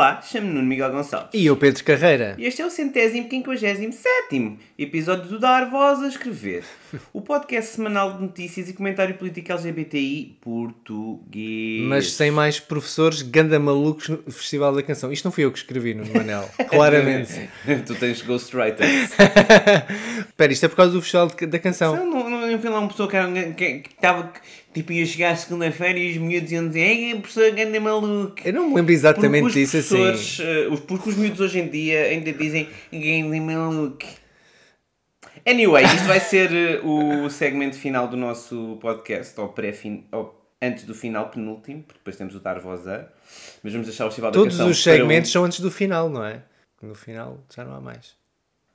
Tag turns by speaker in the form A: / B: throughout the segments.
A: Olá, chamo-me Nuno Miguel Gonçalves.
B: E eu, Pedro Carreira.
A: E este é o centésimo quinquagésimo sétimo episódio do Dar Voz a Escrever, o podcast semanal de notícias e comentário político LGBTI português.
B: Mas sem mais professores ganda malucos no Festival da Canção. Isto não fui eu que escrevi, Nuno Manel. Claramente.
A: tu tens ghostwriters.
B: Espera, isto é por causa do Festival da Canção.
A: Não, não, não, eu vi lá uma pessoa que era- que que estava, tipo, ia chegar à segunda-feira e os miúdos iam dizer Ei, a professora ganda maluca.
B: Eu não me lembro exatamente
A: Porque os
B: disso assim.
A: professores, eh, os, porque os miúdos hoje em dia ainda dizem ganda maluca. Anyway, isto vai ser eh, o segmento final do nosso podcast, ou pré-fin, antes do final, penúltimo, porque depois temos o Dar Voz a, mas vamos deixar o Festival da
B: Todos os
A: para um-
B: segmentos são antes do final, não é? No final já não há mais.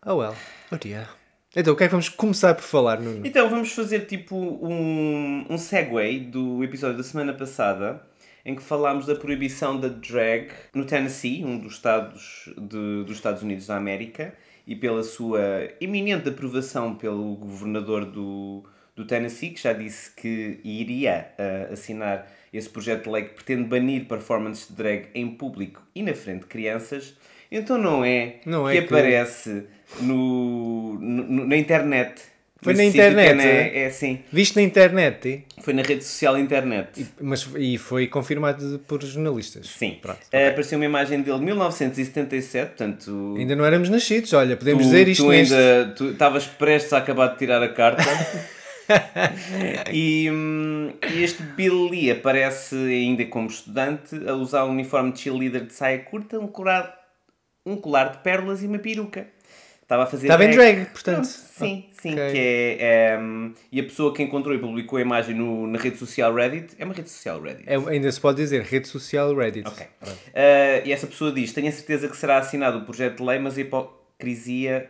B: Oh well. Oh dear. Então, o que é que vamos começar por falar, Nuno?
A: Então vamos fazer tipo um, um segue do episódio da semana passada em que falámos da proibição da drag no Tennessee, um dos estados de- dos Estados Unidos da América, e pela sua iminente aprovação pelo governador do, do Tennessee, que já disse que iria ah, assinar esse projeto de lei que pretende banir performances de drag em público e na frente de crianças. Então não é
B: Não
A: que
B: é que-
A: aparece no, no- na internet.
B: Foi na
A: sítio
B: internet,
A: é,
B: é?
A: é assim.
B: Viste na internet?
A: Foi na rede social internet.
B: Mas, e foi confirmado por jornalistas.
A: Sim.
B: Pronto,
A: Eh,
B: ok.
A: Apareceu uma imagem dele de 1977, portanto.
B: Ainda não éramos nascidos, olha, podemos
A: tu,
B: dizer isto
A: tu
B: neste...
A: ainda tu estavas prestes a acabar de tirar a carta. e, hum, e este Billy aparece ainda como estudante a usar um uniforme de cheerleader de saia curta, um colar, um colar de pérolas e uma peruca. Estava a fazer
B: Estava em drag, portanto.
A: Sim, sim.
B: Ok.
A: Que é, é, hum, e a pessoa que encontrou e publicou a imagem no, na rede social Reddit é uma rede social Reddit.
B: É, ainda se pode dizer rede social Reddit.
A: Ok. Uh, e essa pessoa diz: Tenho a certeza que será assinado o projeto de lei, mas a hipocrisia,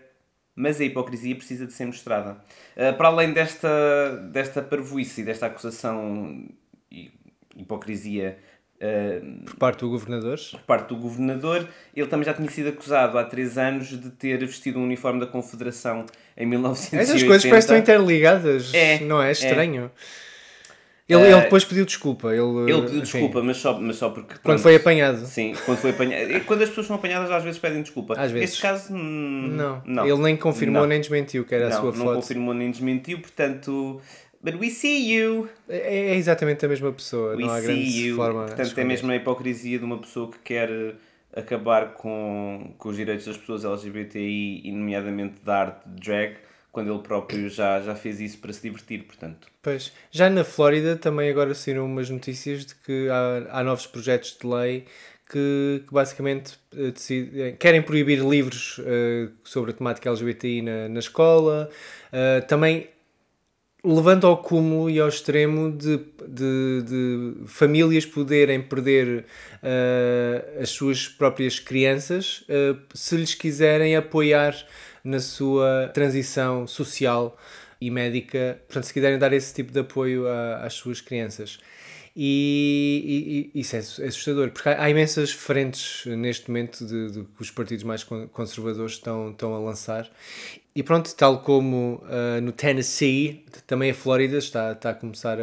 A: mas a hipocrisia precisa de ser mostrada. Uh, para além desta, desta parvoíce e desta acusação e hipocrisia uh,
B: Por parte do governador.
A: por parte do governador, ele também já tinha sido acusado há três anos de ter vestido um uniforme da Confederação em 1980.
B: Essas coisas parecem interligadas,
A: É,
B: não é?
A: é.
B: Estranho. Ele,
A: Eh,
B: ele depois pediu desculpa. Ele,
A: Ele pediu
B: enfim,
A: desculpa, mas só, mas só porque.
B: Quando
A: pronto,
B: foi apanhado.
A: Sim, quando foi apanhado. E Quando as pessoas são apanhadas, às vezes pedem desculpa.
B: Às vezes.
A: Neste caso, hum,
B: Não.
A: não.
B: Ele nem confirmou
A: Não.
B: nem desmentiu que era
A: não,
B: a sua
A: não
B: foto.
A: confirmou nem desmentiu, portanto. But we see you.
B: É, é exatamente a mesma pessoa.
A: We
B: não há grande
A: you.
B: forma.
A: Portanto, é mesmo a hipocrisia de uma pessoa que quer eh, acabar com, com os direitos das pessoas LGBTI e, nomeadamente, da arte de drag, quando ele próprio já, já fez isso para se divertir, portanto.
B: Pois. Já na Flórida também agora saíram umas notícias de que há, há novos projetos de lei que, que basicamente eh, decidem- querem proibir livros eh, sobre a temática LGBTI na, na escola. Eh, também levando ao cúmulo e ao extremo de, de, de famílias poderem perder eh, as suas próprias crianças eh, se lhes quiserem apoiar na sua transição social e médica, portanto, se quiserem dar esse tipo de apoio a- às suas crianças. E, e- e isso é é assustador, porque há, há imensas frentes neste momento de, de que os partidos mais con- conservadores estão, estão a lançar. E pronto, tal como ah, no Tennessee, também a Flórida está, está a começar a,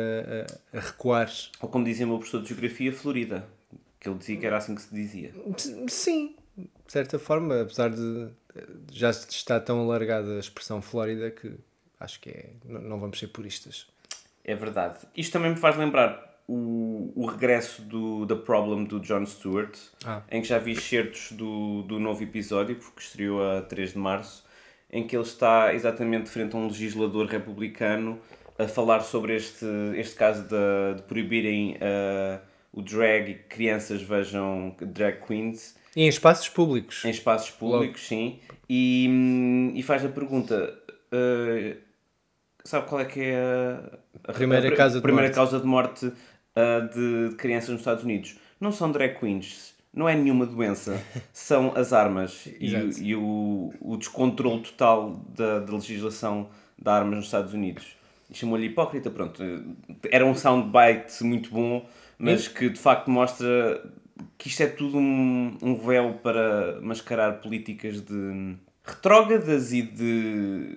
B: a- a recuar.
A: Ou como dizia o meu professor de Geografia, Florida. Que ele dizia que era assim que se dizia.
B: Sim, de certa forma, apesar de já estar tão alargada a expressão Flórida que acho que é, não, vamos ser puristas.
A: É verdade. Isto também me faz lembrar o, o regresso do The Problem do Jon Stewart,
B: Ah.
A: em que já vi excertos do, do novo episódio, que estreou a 3 de março, em que ele está exatamente frente a um legislador republicano a falar sobre este, este caso de, de proibirem uh, o drag e que crianças vejam drag queens
B: E em espaços públicos.
A: em espaços públicos, sim, e, hum, e faz a pergunta: uh, sabe qual é que é a, a
B: Primeira
A: a,
B: causa de
A: primeira
B: morte.
A: causa de morte uh, de crianças nos Estados Unidos? não são drag queens, não é nenhuma doença, são as armas e, o- e o, o descontrole total da, da legislação de armas nos Estados Unidos. Chamou-lhe hipócrita, pronto. Era um soundbite muito bom, mas que de facto mostra que isto é tudo um, um véu para mascarar políticas de retrógradas e de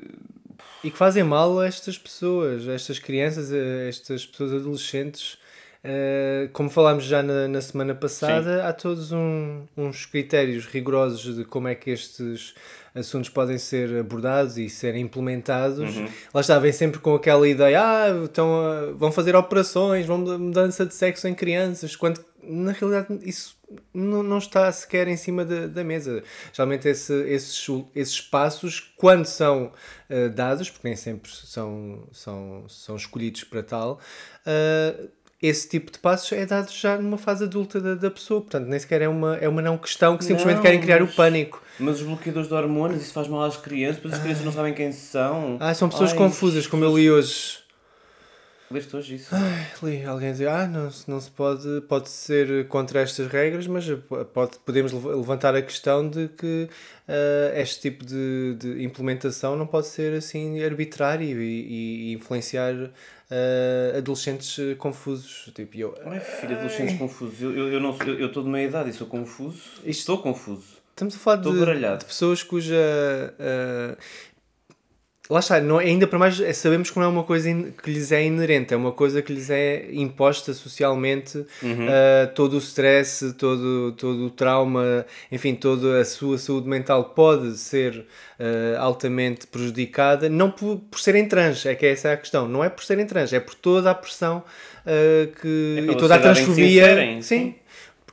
B: E que fazem mal a estas pessoas, a estas crianças, a estas pessoas adolescentes. Eh, como falámos já na, na semana passada, há todos um- uns critérios rigorosos de como é que estes assuntos podem ser abordados e serem implementados. Lá está, vem sempre com aquela ideia: ah, então, ah, vão fazer operações, vão mudança de sexo em crianças, quando na realidade isso não, não está sequer em cima da, da mesa. Geralmente esse- esses, esses passos, quando são ah, dados, porque nem sempre são, são, são escolhidos para tal, ah, esse tipo de passos é dado já numa fase adulta da, da pessoa. Portanto, nem sequer é uma, é uma não questão que simplesmente
A: Não,
B: querem criar o
A: mas-
B: pânico.
A: Mas os bloqueadores de hormonas, isso faz mal às crianças, depois as crianças não sabem quem são.
B: Ah, são pessoas
A: Ai,
B: confusas, como eu li hoje.
A: Leste hoje isso?
B: Li alguém dizer, ah, não, não se pode, pode ser contra estas regras, mas pode, podemos lev- levantar a questão de que ah, este tipo de, de implementação não pode ser assim arbitrário e, e influenciar ah, adolescentes eh, confusos. Tipo, eu,
A: Ai, filho, adolescentes confusos. Eu estou eu, não- eu, eu tô de meia idade e sou confuso. Estou confuso.
B: Estamos a falar
A: Estou
B: de, de pessoas cuja. ah, lá está, não, ainda para mais sabemos que não é uma coisa que lhes é inerente, é uma coisa que lhes é imposta socialmente.
A: Uhum.
B: ah, todo o stress, todo, todo o trauma, enfim, toda a sua saúde mental pode ser ah, altamente prejudicada, não por, por serem trans, é que essa é a questão. Não é por serem trans, é por toda a pressão ah, que.
A: É
B: e toda a transfobia. sim.
A: sim.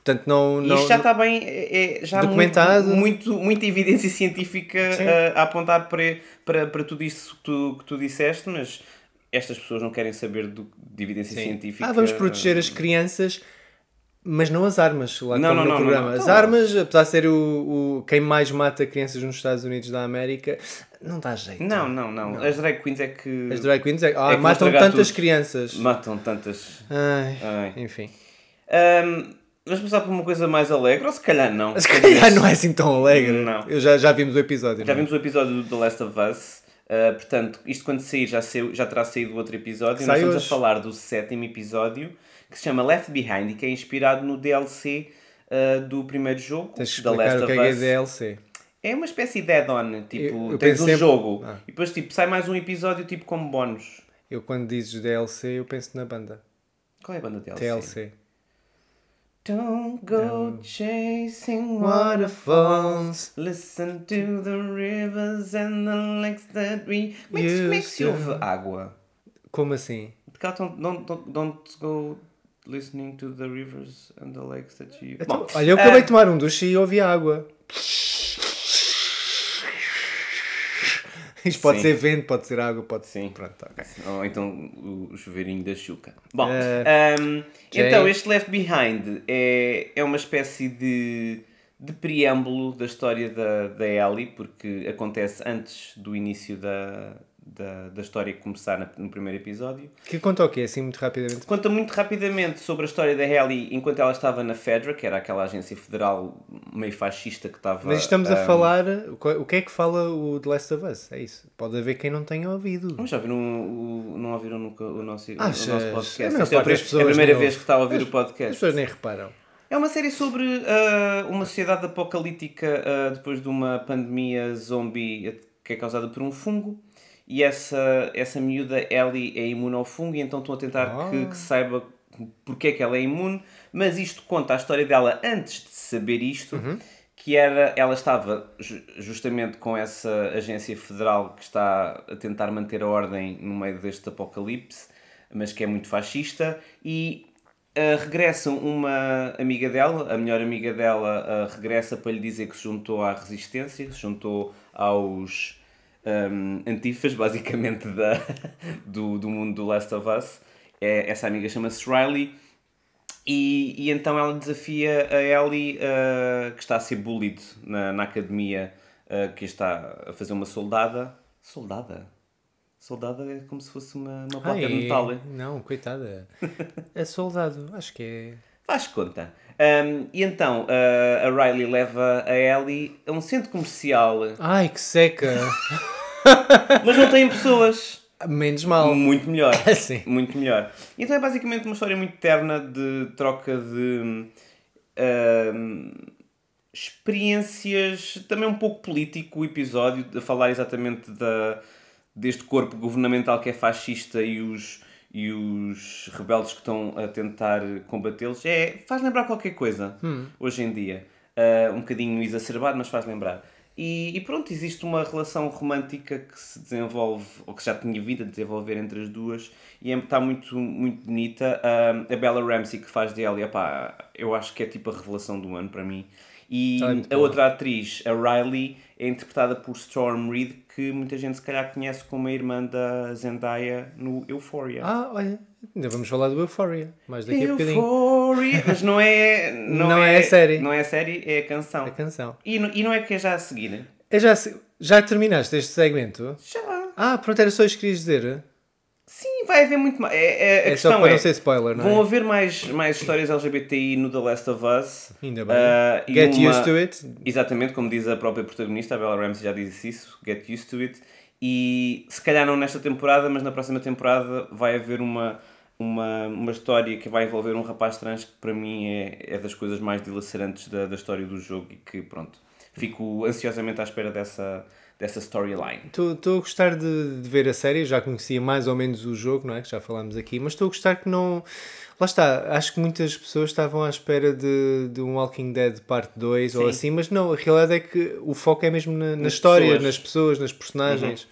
B: Portanto, não. Não
A: isto já está bem, é, é já
B: Documentado.
A: Muito, muito, muita evidência científica
B: Sim.
A: a, a apontar para, para, para tudo isso que tu, que tu disseste, mas estas pessoas não querem saber do, de evidência científica.
B: Ah, vamos proteger as crianças, mas não as armas, lá
A: Não, não,
B: no
A: não,
B: programa.
A: não.
B: As armas, apesar de ser o, o, quem mais mata crianças nos Estados Unidos da América, não dá jeito.
A: Não, não, não, As drag queens é que
B: As drag queens é, ah,
A: É que
B: matam tantas
A: tudo.
B: crianças.
A: matam tantas.
B: Ai,
A: Ai.
B: enfim.
A: Ahm, vamos passar por uma coisa mais alegre, ou se calhar não.
B: Se calhar não é assim tão alegre.
A: Não.
B: Eu já, já vimos o episódio.
A: Já
B: não é?
A: vimos o episódio do The Last of Us. Uh, portanto, isto quando sair já, saiu, já terá saído outro episódio.
B: Que
A: Nós estamos
B: hoje.
A: a falar do sétimo episódio que se chama Left Behind e que é inspirado no DLC uh, do primeiro jogo,
B: Tens
A: Last
B: o que é,
A: of
B: que é
A: Us.
B: DLC.
A: É uma espécie de add-on, tipo,
B: Eu- eu
A: tens um
B: sempre-
A: jogo
B: Ah.
A: e depois tipo, sai mais um episódio tipo como bónus.
B: Eu quando dizes DLC, eu penso na banda.
A: Qual é a banda DLC?
B: TLC.
A: Don't go chasing
B: Waterfalls.
A: Listen to the rivers and the lakes that we. Como é que, se- como é que se
B: Used
A: ouve água?
B: Como assim?
A: Porque ela don't, don't, don't, don't go listening to the rivers and the lakes that you.
B: Então,
A: Bom,
B: olha, eu acabei
A: ah,
B: de tomar um duche e ouvi água. Isto pode
A: Sim.
B: ser vento, pode ser água, pode ser.
A: Sim.
B: Pronto, ok.
A: Ou então o, chuveirinho da Xuca. Bom,
B: Eh,
A: ahm,
B: Jay?
A: então este Left Behind é, é uma espécie de, de preâmbulo da história da, da Ellie, porque acontece antes do início da, da, da história começar na- no primeiro episódio.
B: Que conta o quê? Assim, muito rapidamente.
A: Conta muito rapidamente sobre a história da Ellie enquanto ela estava na FEDRA, que era aquela agência federal meio fascista que estava.
B: Mas estamos a
A: ahm,
B: falar. o que- O que é que fala o The Last of Us? É isso. Pode haver quem não tenha ouvido.
A: Mas já viram o, o- não ouviram nunca o nosso, o
B: Achas?
A: nosso
B: A
A: podcast? Isto é, a
B: pessoas
A: é a primeira
B: não
A: vez que está a ouvir
B: As-
A: o podcast.
B: As pessoas nem reparam.
A: É uma série sobre ah, uma sociedade apocalíptica ah, depois de uma pandemia zombie que é causada por um fungo. E essa, essa miúda, Ellie, é imune ao fungo e então estão a tentar
B: Ah.
A: que, que saiba porque é que ela é imune. Mas isto conta a história dela antes de saber isto, que era, ela estava ju- justamente com essa agência federal que está a tentar manter a ordem no meio deste apocalipse, mas que é muito fascista, e Uh, regressa uma amiga dela, a melhor amiga dela uh, regressa para lhe dizer que se juntou à resistência, se juntou aos um, antifas, basicamente, da, do, do mundo do Last of Us. É, essa amiga chama-se Riley. E, e então ela desafia a Ellie, uh, que está a ser bullied na, na academia, uh, que está a fazer uma soldada. Soldada? Soldada é como se fosse uma, uma placa de metal. é?
B: Não, coitada. É soldado. Acho que é.
A: Faz conta. Um, e então uh, a Riley leva a Ellie a um centro comercial,
B: Ai, que seca!
A: mas não tem pessoas.
B: Menos mal.
A: Muito melhor.
B: Sim.
A: Muito melhor. Então é basicamente uma história muito terna de troca de hum, experiências, também um pouco político o episódio, a falar exatamente da, deste corpo governamental que é fascista e os, e os rebeldes que estão a tentar combatê-los. É, faz lembrar qualquer coisa hoje em dia. Uh, um bocadinho exacerbado, mas faz lembrar. E, e pronto, existe uma relação romântica que se desenvolve, ou que já tinha vindo a desenvolver entre as duas, e é- está muito, muito bonita. Ah, a Bella Ramsey, que faz dela, e, epá, eu acho que é tipo a revelação do ano para mim. E
B: Tá
A: a outra atriz, a Riley, é interpretada por Storm Reed, que muita gente se calhar conhece como a irmã da Zendaya no Euphoria.
B: Ah, olha, ainda vamos falar do Euphoria, mais daqui a bocadinho.
A: Euphoria! Mas não é. Não,
B: Não é a série.
A: Não é a série, é a canção.
B: A canção.
A: E, não- e não é que é já a seguir?
B: Eu já, já terminaste este segmento?
A: Já.
B: Ah, pronto, era só isso que querias dizer.
A: Vai haver muito mais. É, é, a
B: É
A: questão
B: só para
A: é,
B: não ser spoiler, não
A: Vão
B: é?
A: haver mais, mais histórias LGBTI no The Last of Us.
B: Ainda bem.
A: E
B: Get
A: uma-
B: used to it.
A: Exatamente, como diz a própria protagonista, a Bella Ramsey já disse isso, get used to it. E se calhar não nesta temporada, mas na próxima temporada vai haver uma, uma, uma história que vai envolver um rapaz trans que para mim é, é das coisas mais dilacerantes da, da história do jogo e que pronto, fico ansiosamente à espera dessa, dessa storyline.
B: Estou a gostar de, de ver a série, já conhecia mais ou menos o jogo, não é? Que já falámos aqui, mas estou a gostar que não. Lá está, acho que muitas pessoas estavam à espera de, de um Walking Dead parte 2 ou
A: Sim.
B: assim, mas não, a realidade é que o foco é mesmo na, na
A: Nas
B: história,
A: pessoas. Uhum.
B: nas pessoas, nas personagens.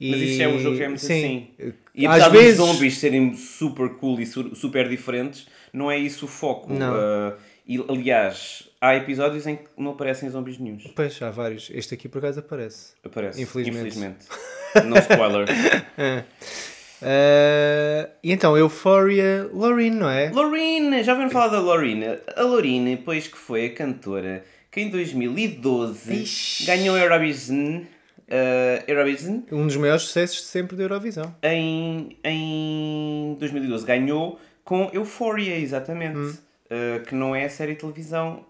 B: E,
A: Mas isso é um jogo que é muito
B: sim,
A: assim. E
B: Às
A: apesar
B: vezes,
A: dos zombies serem super cool e su- super diferentes, não é isso o foco.
B: Não.
A: Ah, e, aliás, há episódios em que não aparecem zombies nenhuns.
B: Pois, há vários. Este aqui por acaso aparece.
A: Aparece.
B: Infelizmente.
A: Infelizmente. no spoiler.
B: Ah, e então, Euphoria, Lorraine, não é?
A: Loreen, já ouviram falar da Loreen? A Loreen, pois que foi a cantora que em 2012
B: Ixi.
A: ganhou a Eurovision, ah, Eurovision
B: Um dos maiores sucessos de sempre da Eurovisão.
A: em, em 2012 ganhou com Euphoria, exatamente.
B: Hum.
A: Uh, que não é a série de televisão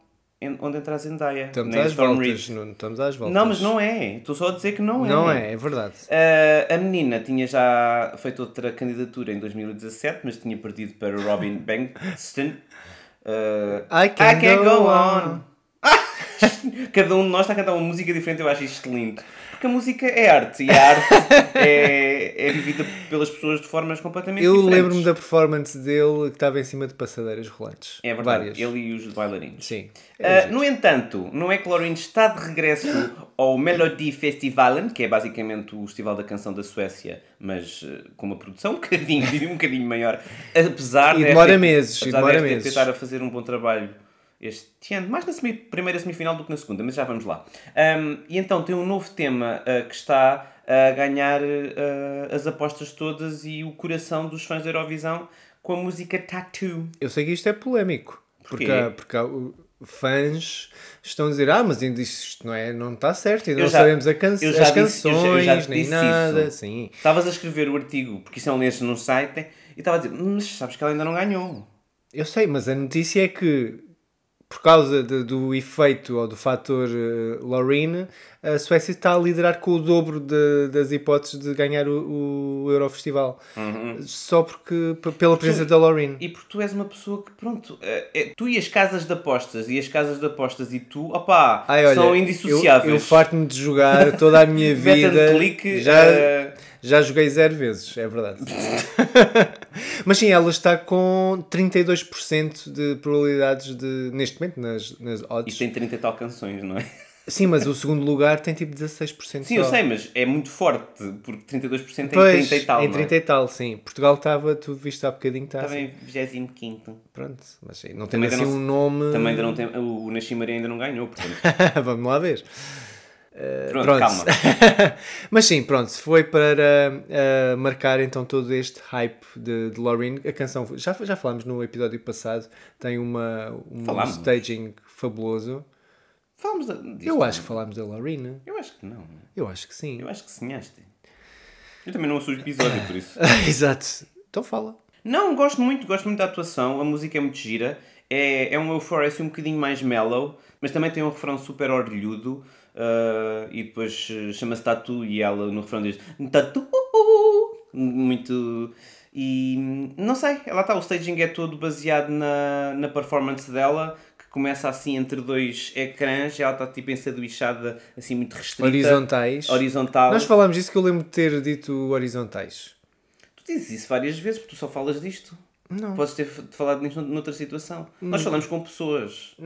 A: onde entra a Zendaya.
B: Estamos às voltas, estamos às voltas.
A: Não, mas não é. Estou só a dizer que não é.
B: Não é, é verdade.
A: Uh, a menina tinha já feito outra candidatura em 2017, mas tinha perdido para Robin Bankston. Uh,
B: I can go on.
A: Cada um de nós está a cantar uma música diferente, eu acho isto lindo. Porque a música é arte e a arte é, é vivida pelas pessoas de formas completamente
B: Eu
A: diferentes.
B: lembro-me da performance dele que estava em cima de passadeiras rolantes.
A: É verdade,
B: Várias.
A: ele e os bailarinos.
B: Sim.
A: Uh, no entanto, não é que Loreen está de regresso ao Melody Festivalen, que é basicamente o Festival da Canção da Suécia, mas uh, com uma produção um bocadinho, um bocadinho maior, apesar
B: E
A: de
B: demora meses, e
A: apesar
B: demora
A: desta
B: meses.
A: estar a fazer um bom trabalho este ano, mais na semi- primeira semifinal do que na segunda, mas já vamos lá. Um, e então tem um novo tema uh, que está a ganhar uh, as apostas todas e o coração dos fãs da Eurovisão com a música Tattoo.
B: Eu sei que isto é polémico.
A: Porquê?
B: Porque, há- porque há, fãs estão a dizer, ah, mas ainda isto não, é, não está certo, ainda não
A: já-
B: sabemos a can as
A: disse- eu já- eu
B: canções,
A: já
B: nem nada.
A: Estavas a escrever o artigo, porque isso é um leste num site, e estava a dizer, mas sabes que ela ainda não ganhou.
B: Eu sei, mas a notícia é que por causa de- do efeito ou do fator uh, a Suécia está a liderar com o dobro de- das hipóteses de ganhar o, o Eurofestival. Só porque, pela presença da Loreen.
A: E porque tu és uma pessoa que, pronto, é, tu e as casas de apostas, e as casas de apostas e tu, opá,
B: Ai, olha,
A: são
B: eu,
A: indissociáveis.
B: eu farto-me de jogar toda a minha vida.
A: click,
B: já,
A: eh,
B: já joguei zero vezes, é verdade. Mas sim, ela está com 32% de probabilidades de, neste momento, nas, nas odds.
A: Isto tem 30 e tal canções, não é?
B: Sim, mas o segundo lugar tem tipo 16%
A: Sim,
B: só.
A: eu sei, mas é muito forte, porque 32% em
B: Pois,
A: 30 e tal,
B: em
A: não
B: 30
A: é?
B: e tal, sim. Portugal estava, tu viste há bocadinho, está
A: Estava
B: assim.
A: em 25
B: Pronto, mas sim, não tem assim
A: não
B: um nome.
A: Também ainda não tem, o Nasci Maria ainda não ganhou, portanto,
B: Vamos lá ver.
A: Pronto,
B: Pronto.
A: calma.
B: Mas sim, pronto, foi para ah, marcar então todo este hype de, de Loreen. A canção, já, já falámos no episódio passado, tem uma, um
A: Falámos.
B: staging fabuloso.
A: Da, disto,
B: Eu
A: não
B: acho que falámos da Loreen.
A: Eu acho que não.
B: Eu acho que sim.
A: Eu acho que sonhaste. Eu também não ouço o episódio, por isso.
B: Exato. Então fala.
A: Não, gosto muito, gosto muito da atuação, a música é muito gira. É, é um Euphoria assim um bocadinho mais mellow, mas também tem um refrão super orlhudo. Uh, e depois uh, chama-se Tatu e ela no refrão diz Tatu. Muito. E não sei, ela está. O staging é todo baseado na, na performance dela, que começa assim entre dois ecrãs. Ela está tipo ensanduichada, assim muito restrita.
B: Horizontais.
A: Horizontal.
B: Nós falámos disso que eu lembro de ter dito horizontais.
A: Tu dizes isso várias vezes, porque tu só falas disto.
B: Não.
A: Podes ter falado nisto noutra situação. Nós falamos com pessoas.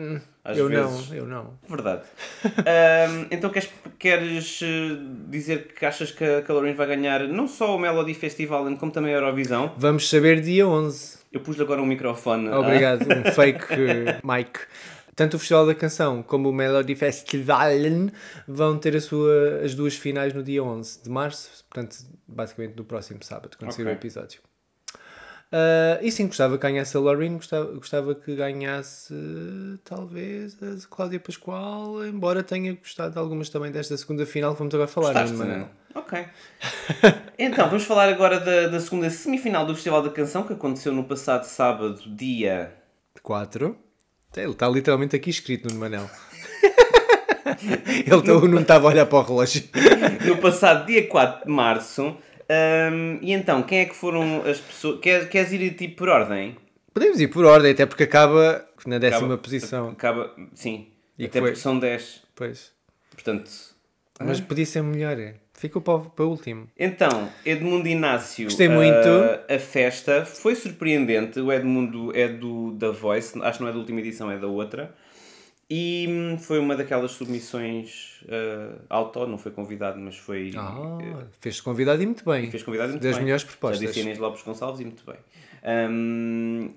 A: Às
B: eu
A: vezes.
B: não, eu não.
A: Verdade. Ahm, então queres, queres eh, dizer que achas que a Calorin vai ganhar não só o Melody Festival, como também a Eurovisão?
B: Vamos saber dia 11.
A: Eu pus-lhe agora um microfone. ah,
B: Obrigado, um fake eh, mic. Tanto o Festival da Canção como o Melody Festival vão ter sua, as duas finais no dia 11 de março, portanto, basicamente no próximo sábado, quando sair o episódio. Ah, e sim, gostava que ganhasse a Lorraine, gostava, gostava que ganhasse talvez a Cláudia Pascoal, embora tenha gostado de algumas também desta segunda final que vamos agora falar.
A: Gostaste,
B: não é?
A: Ok. então, vamos falar agora da, da segunda semifinal do Festival da Canção, que aconteceu no passado sábado, dia...
B: 4. Ele está literalmente aqui escrito no Manel. Ele não estava a olhar para o relógio.
A: no passado dia 4 de março. Ahm, e então, quem é que foram as pessoas... Quer, queres ir tipo por ordem?
B: Podemos ir por ordem, até porque acaba na décima
A: Acaba-
B: posição.
A: Acaba... Sim.
B: E
A: Até
B: foi-
A: porque são 10.
B: Pois.
A: Portanto...
B: Mas podia ser melhor. é. Ficou para, o- para último.
A: Então, Edmundo Inácio,
B: Gostei
A: ah,
B: muito.
A: a festa foi surpreendente. O Edmundo é do da Voice, acho que não é da última edição, é da outra. E hum, foi uma daquelas submissões ah, auto, não foi convidado, mas foi.
B: Ah,
A: eh,
B: fez-te convidado e muito bem.
A: fez convidado e muito
B: Das
A: bem.
B: melhores
A: Já
B: propostas.
A: disse a Inês Lopes Gonçalves e muito bem.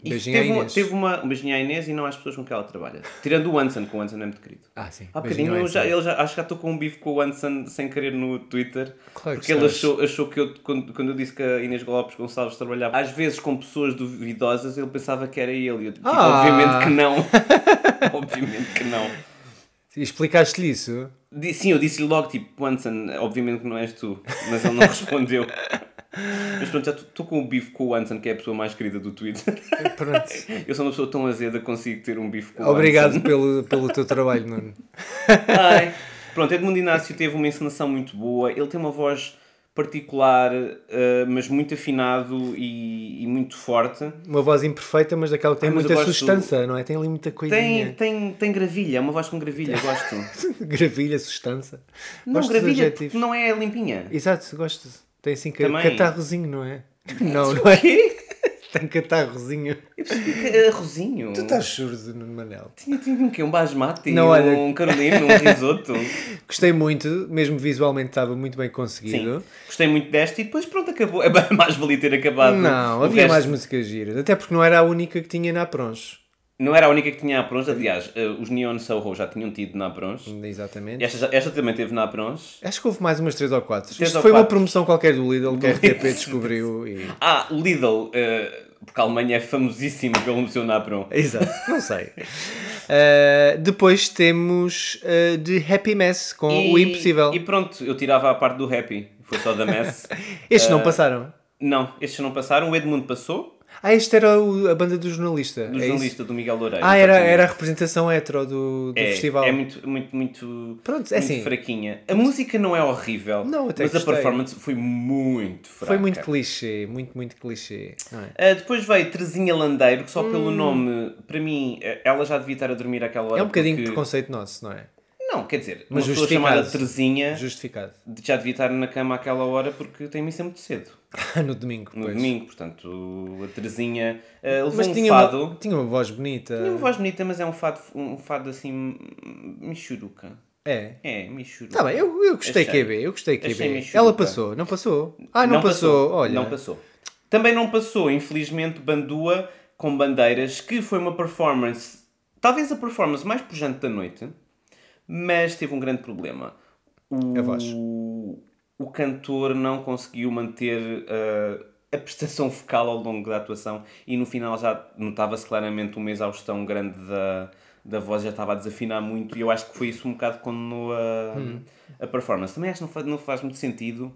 A: E
B: Beijinho
A: teve, uma,
B: Inês.
A: teve uma. Um beijinho à Inês e não às pessoas com que ela trabalha. Tirando o Anson, que o Anson é muito querido.
B: Ah, sim.
A: Há
B: Beijinho
A: bocadinho eu já, ele já, acho que já estou com um bife com o Anson sem querer no Twitter.
B: Claro que
A: porque ele achou, achou que eu, quando, quando eu disse que a Inês Lopes Gonçalves trabalhava às vezes com pessoas duvidosas, ele pensava que era ele. E eu, tipo,
B: Ah.
A: obviamente que não. obviamente que não.
B: Explicaste-lhe isso?
A: Sim, eu disse-lhe logo, tipo, Anson, obviamente que não és tu. Mas ele não respondeu. Mas pronto, já estou com o bife com o Anson, que é a pessoa mais querida do Twitter.
B: Pronto.
A: Eu sou uma pessoa tão azeda, consigo ter um bife com o
B: Obrigado pelo, pelo teu trabalho, Nuno.
A: Ai. Pronto, Edmundo Inácio teve uma encenação muito boa. Ele tem uma voz particular, eh, mas muito afinado e, e muito forte.
B: Uma voz imperfeita, mas daquela que tem
A: Ah,
B: muita
A: gosto-
B: sustância, não é? Tem ali muita
A: Tem,
B: coisinha.
A: tem, tem gravilha, é uma voz com gravilha, gosto.
B: Gravilha, sustância.
A: Não,
B: Gosto
A: gravilha não é limpinha.
B: Exato, gosto. Tem assim
A: Também.
B: catarrozinho, não é? Não, não é? Tem catarrozinho.
A: Eu percebi que é arrozinho.
B: Tu estás surdo, Nuno Manel.
A: Tinha, tinha um quê? Um basmati,
B: Não, olha-
A: um carolino, um risoto.
B: Gostei muito, mesmo visualmente estava muito bem conseguido.
A: Sim. Gostei muito desta e depois pronto, acabou. É mais valia ter acabado.
B: Não, havia
A: resto.
B: mais músicas giras. Até porque não era a única que tinha na Prons.
A: Não era a única que tinha a Prons, aliás, eh, os Neon Soho já tinham tido na Prons.
B: Exatamente.
A: Esta, esta também teve na Prons.
B: Acho que houve mais umas 3 ou 4.
A: Três
B: Isto
A: ou
B: foi uma promoção qualquer do Lidl que a RTP descobriu e.
A: Ah, o Lidl, eh, porque a Alemanha é famosíssima pelo seu Napron.
B: Exato, não sei. Uh, depois temos uh, de Happy Mess com o Impossível.
A: E pronto, eu tirava a parte do Happy, foi só da Mess.
B: Estes não
A: Eh,
B: passaram.
A: Não, estes não passaram. O Edmundo passou,
B: Ah, este era o- a banda do jornalista.
A: do
B: é isso?
A: jornalista do Miguel Loureiro.
B: Ah, era, era a representação hetero do, do
A: é,
B: festival.
A: É muito, muito, muito,
B: Pronto, é
A: muito
B: assim.
A: fraquinha. A música não é horrível,
B: Não, até
A: mas a
B: gostei.
A: performance foi muito fraca.
B: Foi muito clichê, muito, muito clichê. é?
A: Ah, depois veio Terezinha Landeiro, que só pelo nome, para mim, ela já devia estar a dormir àquela hora.
B: Hum. É um bocadinho de
A: porque...
B: preconceito nosso, não é?
A: Não, quer dizer,
B: Mas
A: uma pessoa chamada Terezinha
B: Justificado.
A: já devia estar na cama àquela hora porque tem missa muito cedo,
B: no domingo,
A: no
B: pois.
A: domingo. Portanto, a Terezinha eh, levou
B: Mas
A: um
B: tinha
A: fado.
B: uma, tinha uma voz bonita.
A: Tinha uma voz bonita, mas é um fado, um fado assim. michuruca.
B: É.
A: É, michuruca.
B: Tá bem, eu, eu gostei
A: Achei.
B: QB, eu gostei
A: Achei
B: QB.
A: meio
B: Ela passou, não passou? Ah, não, passou. olha.
A: Não passou. Também não passou, infelizmente, Bandua com bandeiras, que foi uma performance, talvez a performance mais pujante da noite, mas teve um grande problema. O,
B: A voz.
A: o cantor não conseguiu manter uh, a prestação focal ao longo da atuação e no final já notava-se claramente uma exaustão grande da, da voz, já estava a desafinar muito e eu acho que foi isso um bocado condenou a,
B: Hum.
A: a performance. Também acho que não faz, não faz muito sentido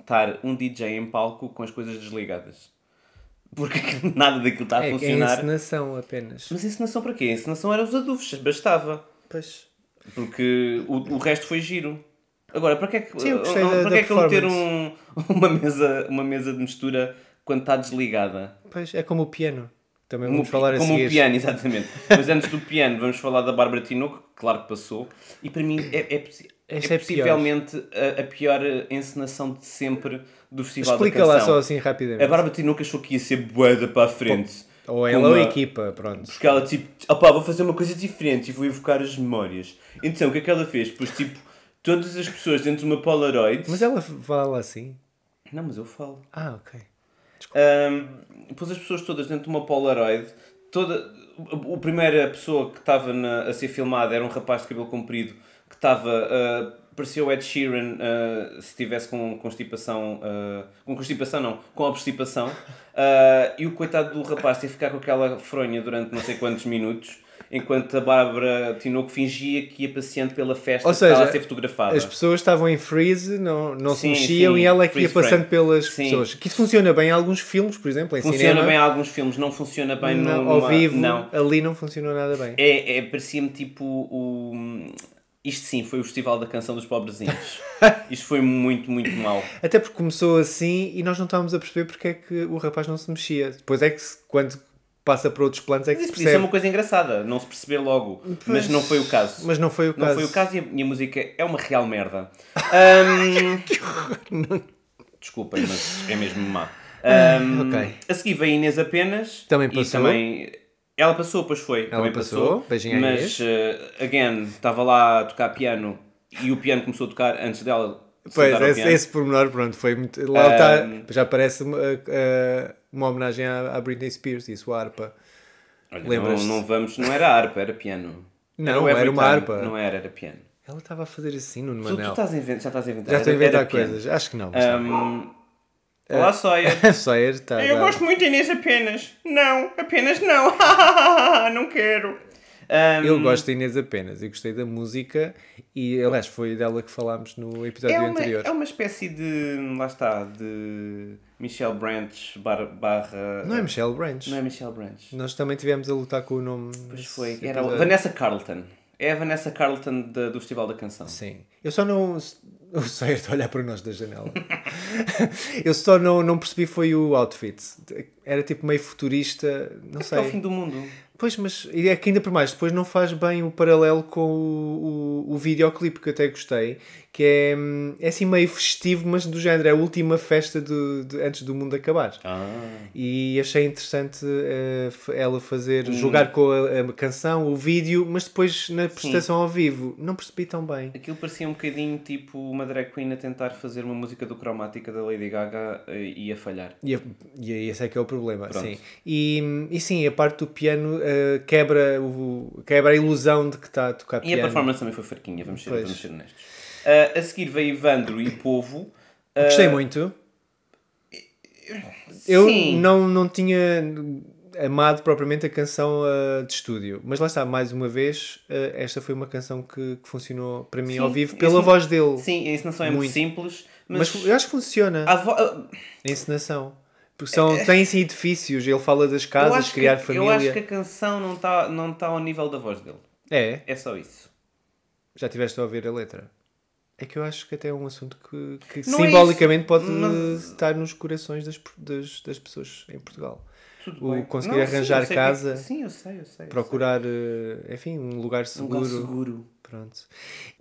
A: estar um DJ em palco com as coisas desligadas. Porque nada daquilo está a
B: É, é
A: funcionar.
B: encenação apenas.
A: Mas encenação para quê? A encenação era os adufos, bastava.
B: Pois.
A: Porque o, o resto foi giro. Agora, para que é que,
B: Sim, eu
A: para
B: da
A: que, é que eu meter
B: performance.
A: um, uma, mesa, uma mesa de mistura quando está desligada?
B: Pois, é como o piano. Também
A: Como,
B: vamos falar a
A: como o piano, exatamente. Mas antes do piano, vamos falar da Bárbara Tinoco, que claro que passou. E para mim é, é, é
B: é
A: possivelmente a, a pior encenação de sempre do Festival
B: Explica
A: da
B: lá
A: Canção.
B: só assim rapidamente.
A: A Bárbara Tinoco achou que ia ser boeda para a frente.
B: Ou ela
A: Com
B: ou a equipa, pronto.
A: Porque ela tipo, opá, vou fazer uma coisa diferente e vou evocar as memórias. Então, o que é que ela fez? Pôs tipo, todas as pessoas dentro de uma Polaroid.
B: Mas ela fala assim.
A: Não, mas eu falo.
B: Ah, ok.
A: Um, pôs as pessoas todas dentro de uma Polaroid. Toda, a, primeira pessoa que estava a ser filmada era um rapaz de cabelo comprido que estava. Uh, parecia o Ed Sheeran uh, se estivesse com constipação. Uh, com constipação, não, com obstipação. Uh, e o coitado do rapaz teve que ficar com aquela fronha durante não sei quantos minutos. Enquanto a Bárbara Tinoco fingia que ia passeando pela festa
B: Ou
A: que estava
B: seja,
A: a ser fotografada.
B: As pessoas estavam em freeze, não, não se
A: Sim,
B: mexiam
A: sim,
B: e ela é que ia passando
A: frame.
B: pelas
A: Sim.
B: pessoas. Que isso funciona bem em alguns filmes, por exemplo, em
A: Funciona
B: cinema.
A: bem em alguns filmes, não funciona bem no,
B: Não,
A: numa-
B: ao vivo,
A: Não.
B: ali não funcionou nada bem.
A: É, é, parecia-me tipo o. Isto sim, foi o Festival da Canção dos Pobrezinhos. Isto foi muito, muito mau.
B: Até porque começou assim e nós não estávamos a perceber porque é que o rapaz não se mexia. Depois é que quando passa para outros planos é que
A: Mas
B: se
A: isso podia ser
B: percebe.
A: uma coisa engraçada, não se perceber logo. Mas não foi o caso.
B: Mas não foi o
A: Não
B: caso.
A: foi o caso e a minha música é uma real merda. Ahm, Desculpem, mas é mesmo má. Ahm,
B: ok.
A: A seguir veio Inês apenas.
B: Também
A: e
B: passou.
A: também- Ela passou, pois foi.
B: Ela
A: também
B: passou. Beijinho
A: Mas, eh, again, estava lá a tocar piano e o piano começou a tocar antes dela.
B: Pois, esse, esse pormenor, pronto, foi muito. Lá
A: Um,
B: já parece uma, uh, uma homenagem à, à Britney Spears e a sua harpa.
A: Olha, não, não vamos, não era harpa, era piano.
B: Não, era
A: Every
B: uma harpa.
A: Não era, era piano.
B: Ela estava a fazer assim no
A: Tu, tu
B: Manel.
A: estás a inventar, já estás a inventar.
B: Já estou a
A: era- era
B: inventar coisas. Acho que não.
A: Ahm, Olá, Sawyer.
B: A Sawyer está.
A: Eu
B: a-
A: gosto muito de Inês apenas. Não, apenas não. não quero. Ahm,
B: Eu gosto da Inês apenas e gostei da música e aliás foi dela que falámos no episódio
A: é uma,
B: anterior.
A: é uma espécie de. Lá está, de Michelle Branch bar- barra.
B: Não é Michelle Branch.
A: Não é Michelle Branch.
B: Nós também tivemos a lutar com o nome.
A: Pois foi. Era. Vanessa Carlton. É a Vanessa Carlton da- do Festival da Canção.
B: Sim. Eu só não. O Sawyer a olhar para nós da janela. eu só não, não percebi foi o outfit. Era tipo meio futurista, não
A: É
B: sei.
A: o fim do mundo.
B: Pois, mas é que ainda por mais, depois não faz bem o paralelo com o, o, o videoclipe que eu até gostei, que é, hum, é assim meio festivo, mas do género, é a última festa do, de- antes do mundo acabar.
A: Ah.
B: E achei interessante f- ela fazer,
A: Hum.
B: jogar com a, a canção, o vídeo, mas depois na prestação ao vivo, não percebi tão bem.
A: Aquilo parecia um bocadinho tipo uma drag queen a tentar fazer uma música do cromática da Lady Gaga eh, e a falhar.
B: E, a- e esse é que é o problema,
A: Pronto.
B: sim. E, e sim, a parte do piano eh, quebra, o, quebra a ilusão de que está a tocar
A: E
B: piano.
A: a performance também foi fraquinha, vamos ser, vamos ser honestos. Ah, a seguir veio Ivandro e Povo. Ah,
B: Gostei muito. Eu
A: Sim.
B: não, não tinha amado propriamente a canção uh, de estúdio, mas lá está, mais uma vez, uh, esta foi uma canção que, que funcionou para mim
A: Sim,
B: ao vivo pela voz dele.
A: Sim, a encenação é muito,
B: Muito.
A: simples,
B: mas,
A: mas,
B: eu acho que funciona
A: a vo-
B: a encenação. Porque são, tem-se edifícios, ele fala das casas, criar
A: que,
B: família.
A: eu acho que a canção não está não tá ao nível da voz dele.
B: É,
A: É só isso.
B: já tiveste a ouvir a letra. É que eu acho que até é um assunto que, que
A: Não é
B: simbolicamente
A: isso,
B: pode
A: mas-
B: estar nos corações das, das, das pessoas em Portugal.
A: Tudo
B: O
A: bem.
B: conseguir
A: Não, sim,
B: arranjar
A: eu sei
B: casa,
A: que- sim, eu sei, eu sei.
B: Procurar, eh, enfim, um lugar
A: sei. Um
B: seguro.
A: lugar seguro.
B: Pronto.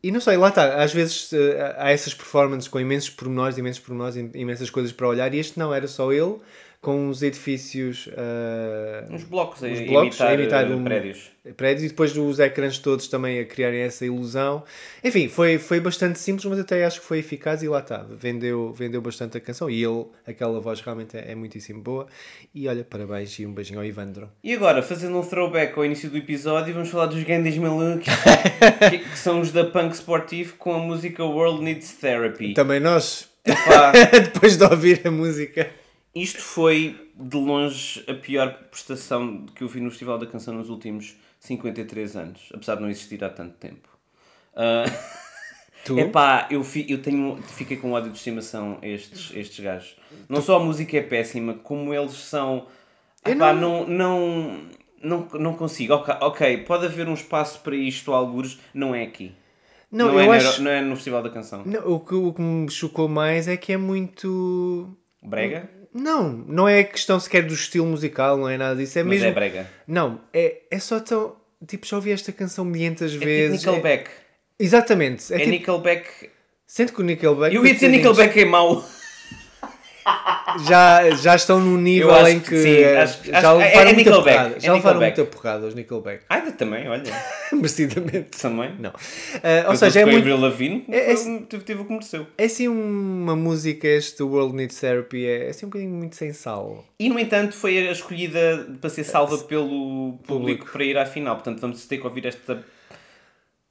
B: E não sei, lá está. Às vezes eh, há essas performances com imensos pormenores, imensos pormenores, im- imensas coisas para olhar. E este não, era só ele, com uns edifícios. eh,
A: Uns blocos a,
B: Uns blocos
A: imitar,
B: a imitar
A: eh,
B: um-
A: prédios.
B: prédios e depois os ecrãs todos também a criarem essa ilusão. Enfim, foi, foi bastante simples, mas até acho que foi eficaz e lá está. Vendeu, vendeu bastante a canção e ele, aquela voz realmente é, é muitíssimo boa. E olha, parabéns e um beijinho ao Ivandro.
A: E agora, fazendo um throwback ao início do episódio, vamos falar dos grandes malucos, que, que são os da Punk Sportivo com a música World Needs Therapy.
B: Também nós, depois de ouvir a música.
A: Isto foi, de longe, a pior prestação que eu vi no Festival da Canção nos últimos 53 anos, apesar de não existir há tanto tempo. Ah,
B: Tu?
A: Epá, eu, fi, eu tenho, fiquei com ódio de estimação a estes, estes gajos. Não só a música é péssima, como eles são. Epá, não... Não, não, não, consigo. Ok, ok, pode haver um espaço para isto, algures, não é aqui.
B: Não,
A: Não, é,
B: eu
A: no,
B: acho...
A: não é no Festival da Canção.
B: Não, o, que, o que me chocou mais é que é muito...
A: Brega?
B: Não, não é questão sequer do estilo musical, não é nada disso. É
A: Mas
B: mesmo...
A: é brega.
B: Não, é, é só tão... Tipo, já ouvi esta canção milhentas
A: É tipo
B: vezes.
A: Nickelback.
B: É- Exatamente. É,
A: É,
B: tipo...
A: Nickelback.
B: Sendo que o Nickelback...
A: Eu ia dizer Nickelback é mau.
B: Já, já estão num nível
A: acho
B: em
A: que sim,
B: eh,
A: acho
B: já
A: acho- é-
B: levaram
A: é
B: muita
A: Nickelback,
B: porrada.
A: é
B: Já levaram
A: Nickelback.
B: muita porrada os Nickelback.
A: Ainda também, olha.
B: Merecidamente.
A: Também.
B: Não. Eh, ou
A: Mas
B: seja, é muito...
A: Lavigne,
B: É- é-
A: teve, teve o que mereceu.
B: É assim uma música, este World Needs Therapy, é assim um bocadinho muito sem sal.
A: E, no entanto, foi a escolhida para ser salva pelo público,
B: Público.
A: para ir à final. Portanto, vamos ter que ouvir esta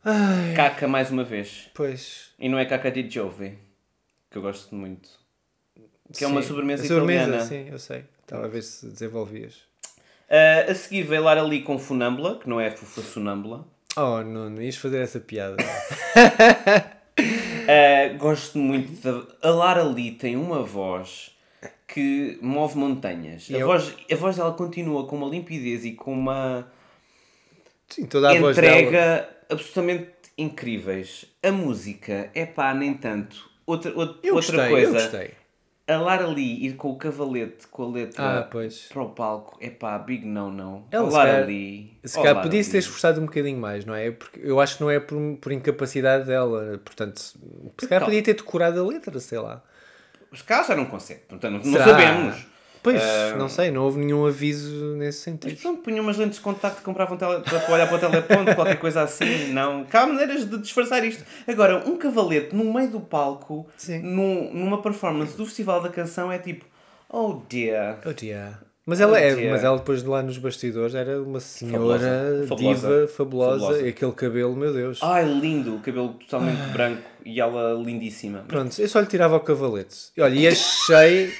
B: Ai,
A: caca mais uma vez.
B: pois.
A: E não é caca de Jove, que eu gosto muito. Que é uma
B: Sim.
A: sobremesa
B: A sobremesa,
A: italiana.
B: sim, eu sei. Estava a ver se desenvolvias.
A: Ah, a seguir veio Lara com Funambula, que não é Fufa Sonambula.
B: Oh, Nuno, ias fazer essa piada.
A: Ah, gosto muito da. A Lara Lee tem uma voz que move montanhas. A,
B: Eu-
A: voz, a voz dela continua com uma limpidez e com uma
B: Sim, toda a dela.
A: entrega absolutamente incríveis. A música, é pá, nem tanto. Outra, outra,
B: Eu
A: outra
B: gostei,
A: coisa,
B: eu gostei.
A: A Lara Lee ir com o cavalete, com a letra
B: Ah, pois.
A: para o palco, é pá, big no no.
B: Ela,
A: a
B: se
A: Lara
B: calhar-
A: Lee.
B: Se calhar podia-se ter esforçado um bocadinho mais, não é? Porque eu acho que não é por, por incapacidade dela. Portanto, se calhar
A: Calma.
B: podia ter decorado a letra, sei lá.
A: Os caras já não consegue, portanto, não
B: Será?
A: sabemos.
B: Pois,
A: Ah,
B: não sei, não houve nenhum aviso nesse
A: Mas
B: sentido.
A: pronto, punham umas lentes de contacto, compravam tele... para olhar para o teleponto, qualquer coisa assim. Não. Que há maneiras de disfarçar isto. Agora, um cavalete no meio do palco, num- numa performance do Festival da Canção, é tipo, oh dear.
B: Oh, dear. Mas ela, é,
A: dear.
B: mas ela depois de lá nos bastidores era uma senhora
A: Fabulosa.
B: diva,
A: Fabulosa.
B: fabulosa, e aquele cabelo, meu Deus.
A: Ai, lindo, o cabelo totalmente
B: Ah.
A: branco e ela lindíssima.
B: Pronto, eu só lhe tirava o cavalete. E Olha, e achei.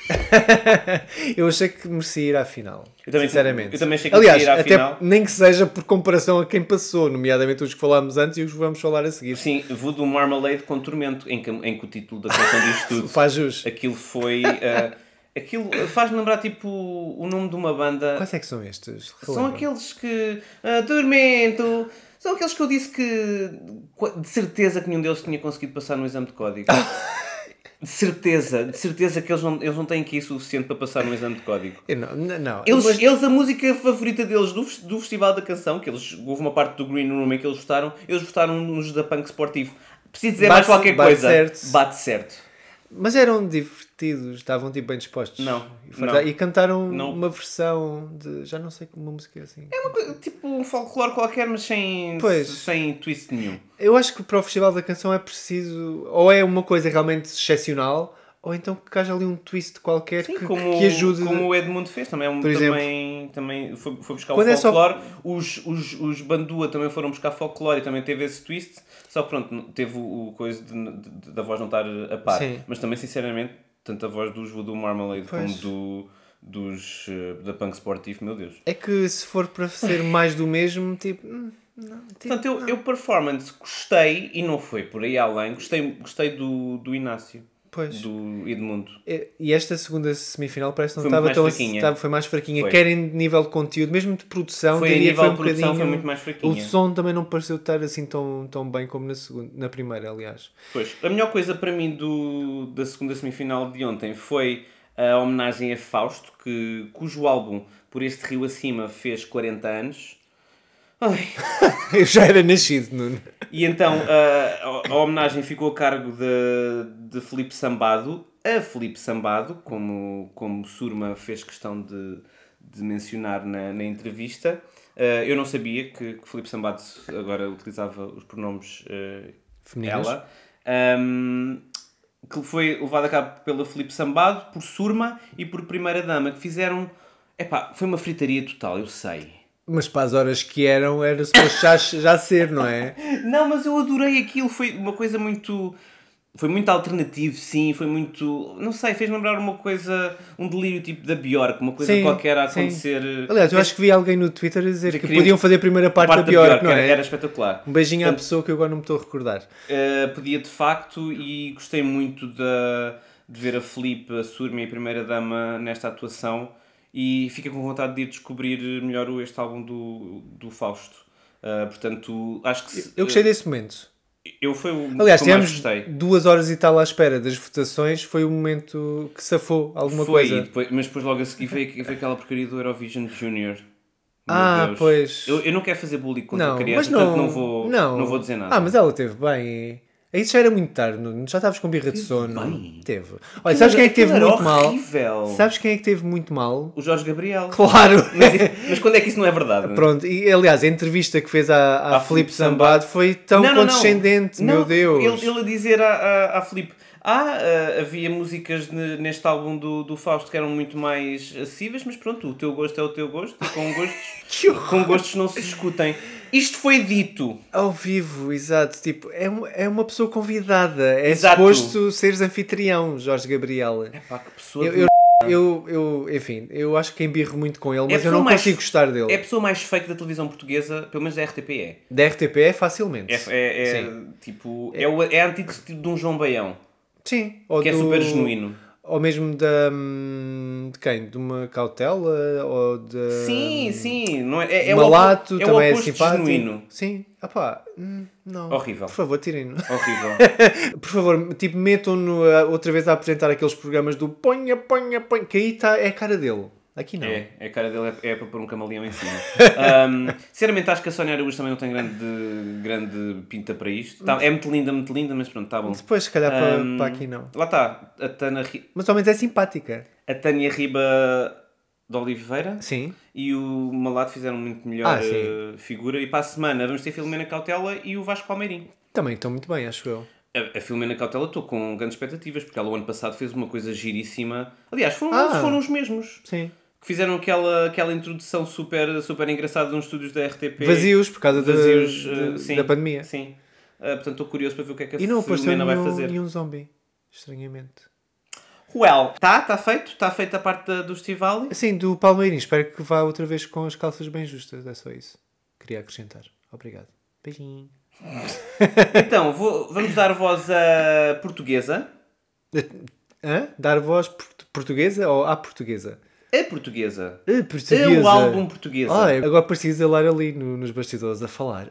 B: eu achei que merecia ir à final.
A: Eu também-
B: sinceramente.
A: eu também achei que
B: Aliás,
A: merecia ir à
B: até
A: final.
B: nem que seja por comparação a quem passou, nomeadamente os que falámos antes e os que vamos falar a seguir.
A: Sim, Voodoo Marmalade com Tormento, em que, em que o título da canção diz tudo.
B: Faz jus.
A: Aquilo foi. ah, aquilo faz-me lembrar tipo o nome de uma banda.
B: Quais é que são estes?
A: São aqueles que. ah, Tormento! São aqueles que eu disse que. De certeza que nenhum deles tinha conseguido passar no exame de código. De certeza, de certeza que eles não, eles não têm que ir suficiente para passar no exame de código.
B: Eu não, não.
A: Eles,
B: Mas-
A: eles, a música favorita deles do, do Festival da Canção, que eles, houve uma parte do Green Room em que eles votaram, eles votaram nos da Punk Sportivo. Preciso dizer mais
B: Bate-
A: qualquer
B: bate
A: coisa.
B: certo.
A: Bate certo.
B: Mas eram divertidos, estavam tipo bem dispostos.
A: Não,
B: E,
A: não.
B: e cantaram
A: Não.
B: uma versão de. Já não sei como uma música é assim.
A: É uma coisa, tipo um folclore qualquer, mas sem,
B: Pois.
A: sem twist nenhum.
B: Eu acho que para o Festival da Canção é preciso. Ou é uma coisa realmente excepcional, ou então que haja ali um twist qualquer
A: Sim,
B: que,
A: como,
B: que ajude.
A: como o Edmundo fez, também, é um-
B: Por exemplo.
A: também, também foi, foi buscar
B: Quando
A: o
B: é só-
A: folclore. Os, os, os Bandua também foram buscar folclore e também teve esse twist. Só que pronto, não- teve o, o coisa de- de- da voz não estar a par.
B: Sim.
A: Mas também, sinceramente, tanto a voz dos Voodoo Marmalade como
B: Pois.
A: do, dos, eh, da Punk Sportive, meu Deus.
B: É que se for para ser mais do mesmo, tipo. hum, Não, tipo,
A: Portanto, eu, eu performance gostei e não foi por aí além. Gostei, gostei do, do Inácio,
B: Pois.
A: do Edmundo.
B: E- E esta segunda semifinal parece que não estava tão estava, foi mais fraquinha.
A: Foi.
B: Quer em nível de conteúdo, mesmo de produção,
A: Foi
B: diria
A: nível
B: foi um
A: produção,
B: bocadinho.
A: foi muito mais fraquinha.
B: O som também não pareceu estar assim tão, tão bem como na, segunda, na primeira, aliás.
A: Pois, a melhor coisa para mim do, da segunda semifinal de ontem foi a homenagem a Fausto, que, cujo álbum Por Este Rio Acima fez 40 anos.
B: Eu já era nascido, Nuno.
A: E então a, a homenagem ficou a cargo de, de Felipe Sambado, a Felipe Sambado, como, como Surma fez questão de, de mencionar na, na entrevista. Eh, eu não sabia que, que Felipe Sambado agora utilizava os pronomes eh,
B: Femininos.
A: ela. Ahm, que foi levado a cabo pela Felipe Sambado, por Surma e por Primeira Dama, que fizeram. Epá, foi uma fritaria total, eu sei.
B: Mas para as horas que eram, era suposto já, já ser, não é?
A: Não, mas eu adorei aquilo, foi uma coisa muito foi muito alternativo, sim, foi muito. Não sei, fez lembrar uma coisa, um delírio tipo da Bjork, uma coisa
B: Sim,
A: qualquer a
B: sim.
A: acontecer.
B: Aliás, eu acho que vi alguém no Twitter a dizer
A: Dizer
B: que
A: que
B: podiam fazer a primeira parte,
A: parte
B: da Bjork, não
A: era,
B: é?
A: era espetacular.
B: Um beijinho à
A: Portanto,
B: pessoa que eu agora não me estou a recordar.
A: Uh, podia de facto e gostei muito da, de ver a Felipe, a Surma e a Primeira Dama nesta atuação e fiquei com vontade de ir descobrir melhor o- este álbum do, do Fausto. Uh, portanto, acho que se-
B: Eu gostei desse momento.
A: eu foi o
B: Aliás, tivemos
A: gostei.
B: duas horas e tal à espera das votações. Foi o momento que safou alguma
A: Foi,
B: coisa.
A: depois- mas depois logo a seguir veio, veio aquela porcaria do Eurovision Junior. Meu
B: Ah,
A: Deus.
B: pois.
A: Eu, eu não quero fazer bullying contra
B: Não,
A: a criança,
B: mas não,
A: portanto não vou, não. vou dizer nada.
B: Ah, mas ela teve bem. Isso já era muito tarde, Nuno. já estavas com birra de sono.
A: bem.
B: Teve. Olha, sabes quem é que teve muito mal?
A: horrível.
B: Sabes quem é que teve muito mal?
A: O Jorge Gabriel.
B: Claro!
A: Mas, mas quando é que isso não é verdade?
B: Pronto, e aliás, a entrevista que fez à, à
A: À
B: Filipe Zambado foi tão
A: não.
B: condescendente,
A: Não,
B: meu Deus.
A: Ele, ele a dizer à, à, à Filipe: Ah, ah, havia músicas ne- neste álbum do, do Fausto que eram muito mais acessíveis, mas pronto, o teu gosto é o teu gosto e com gostos, com gostos não se discutem. Isto foi dito.
B: Ao vivo, exato. Tipo, é, é uma pessoa convidada. É
A: Exato.
B: suposto seres anfitrião, Jorge Gabriel.
A: Pá, que pessoa
B: Eu, eu, eu, eu, enfim, eu acho que embirro muito com ele, mas eu
A: pessoa
B: não
A: mais-
B: consigo gostar dele.
A: É a pessoa mais fake da televisão portuguesa, pelo menos da RTP é.
B: Da RTP é facilmente.
A: É, é, é, tipo, é, o, é a antítese de um João Baião,
B: Sim. Ou
A: que é
B: do-
A: super genuíno.
B: Ou mesmo da. hum, de quem? De uma cautela? Ou de.
A: Sim, sim. Não é, é, é
B: Malato
A: o, é o
B: também é
A: oposto de
B: simpático.
A: genuíno.
B: Sim. Ah pá, hum, não.
A: Horrível.
B: Por favor, tirem-no.
A: Horrível.
B: Por favor, tipo, metam-no a- outra vez a apresentar aqueles programas do ponha, ponha, ponha, que aí tá, é a cara dele. Aqui não.
A: É, a cara dele é, é para pôr um camaleão em cima. Ahm, sinceramente, acho que a Sónia Araújo também não tem grande, grande pinta para isto. Tá- é muito linda, muito linda, mas pronto, está bom.
B: Depois, se calhar, para,
A: Ahm,
B: para aqui não.
A: Lá está, a, Tana,
B: Mas ao menos é simpática.
A: a Tânia Riba de Oliveira
B: Sim.
A: e o Malato fizeram muito melhor
B: Ah,
A: eh, figura. E para a semana vamos ter Filomena Cautela e o Vasco Palmeirim.
B: Também estão muito bem, acho eu.
A: A, a Filomena Cautela estou com grandes expectativas, porque ela o ano passado fez uma coisa giríssima. Aliás, foram,
B: Ah.
A: foram os mesmos.
B: Sim.
A: Que fizeram aquela, aquela introdução super, super engraçada nos estúdios da RTP.
B: Vazios por causa da-
A: Vazios,
B: da-
A: eh, sim,
B: da pandemia.
A: Sim. Ah, portanto, estou curioso para ver o que é que a
B: E não
A: Filomena vai
B: nenhum,
A: fazer.
B: nenhum zombie. Estranhamente.
A: Well, tá, está feito. Está feita a parte da- do Stivali.
B: Assim, do Palmeirinho. Espero que vá outra vez com as calças bem justas. É só isso. Queria acrescentar. Obrigado. Beijinho.
A: Então, vou- vamos dar voz à portuguesa.
B: Hã? Dar voz port- portuguesa ou à portuguesa?
A: A portuguesa.
B: A portuguesa.
A: É o álbum portuguesa.
B: Ah, agora precisa lá ali no- nos bastidores a falar.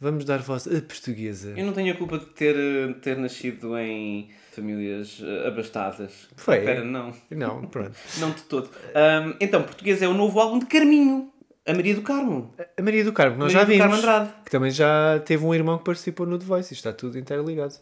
B: Vamos dar voz a portuguesa.
A: Eu não tenho a culpa de ter, ter nascido em famílias eh, abastadas.
B: Foi?
A: Espera, não.
B: Não, pronto.
A: Não de todo. Ahm, então, portuguesa é o novo álbum de Carminho. A Maria do Carmo.
B: A Maria do Carmo, nós
A: Maria
B: já
A: do Carmo
B: vimos.
A: Andrade.
B: Que também já teve um irmão que participou no The Voice. Isto está tudo interligado.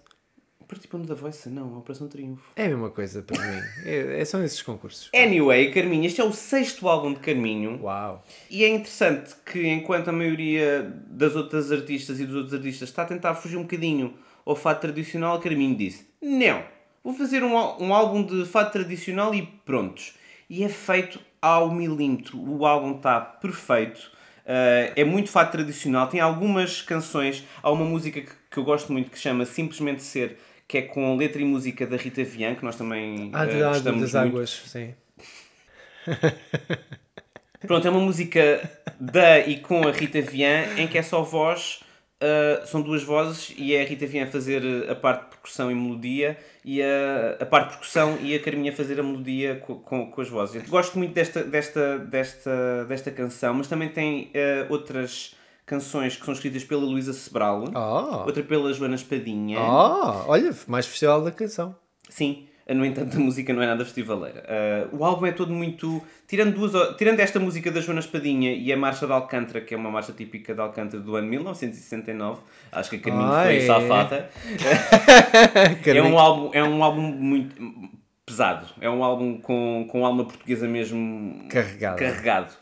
A: Participando da Voice? Não, Operação Triunfo.
B: É a mesma coisa para mim. É, é- são esses concursos.
A: Anyway, Carminho, este é o sexto álbum de Carminho.
B: Uau.
A: E é interessante que, enquanto a maioria das outras artistas e dos outros artistas está a tentar fugir um bocadinho ao fado tradicional, Carminho disse: Não, vou fazer um, um álbum de fado tradicional e prontos. E é feito ao milímetro. O álbum está perfeito. Uh, é muito fado tradicional. Tem algumas canções. Há uma música que, que eu gosto muito que chama Simplesmente Ser, que é com letra e música da Rita Vian, que nós também
B: Ah,
A: uh,
B: de, ah,
A: gostamos
B: das
A: muito.
B: águas, sim.
A: Pronto, é uma música da e com a Rita Vian em que é só voz, uh, são duas vozes e é a Rita Vian a fazer uh, a parte de percussão e melodia e a, a parte de percussão e a Carminha a fazer a melodia co- com, com, as vozes. Eu gosto muito desta, desta, desta, desta canção, mas também tem uh, outras canções que são escritas pela Luísa Sebral,
B: Ah,
A: outra pela Joana Espadinha.
B: ah, olha, mais festival da canção.
A: Sim, no entanto a música não é nada festivaleira. Uh, o álbum é todo muito. Tirando, duas, tirando esta música da Joana Espadinha e a Marcha de Alcântara, que é uma marcha típica de Alcântara do ano 1969, acho que a Carminho
B: Ah,
A: foi
B: é?
A: safata. É um, álbum, é um álbum muito pesado. É um álbum com, com alma portuguesa mesmo
B: Carregada.
A: carregado.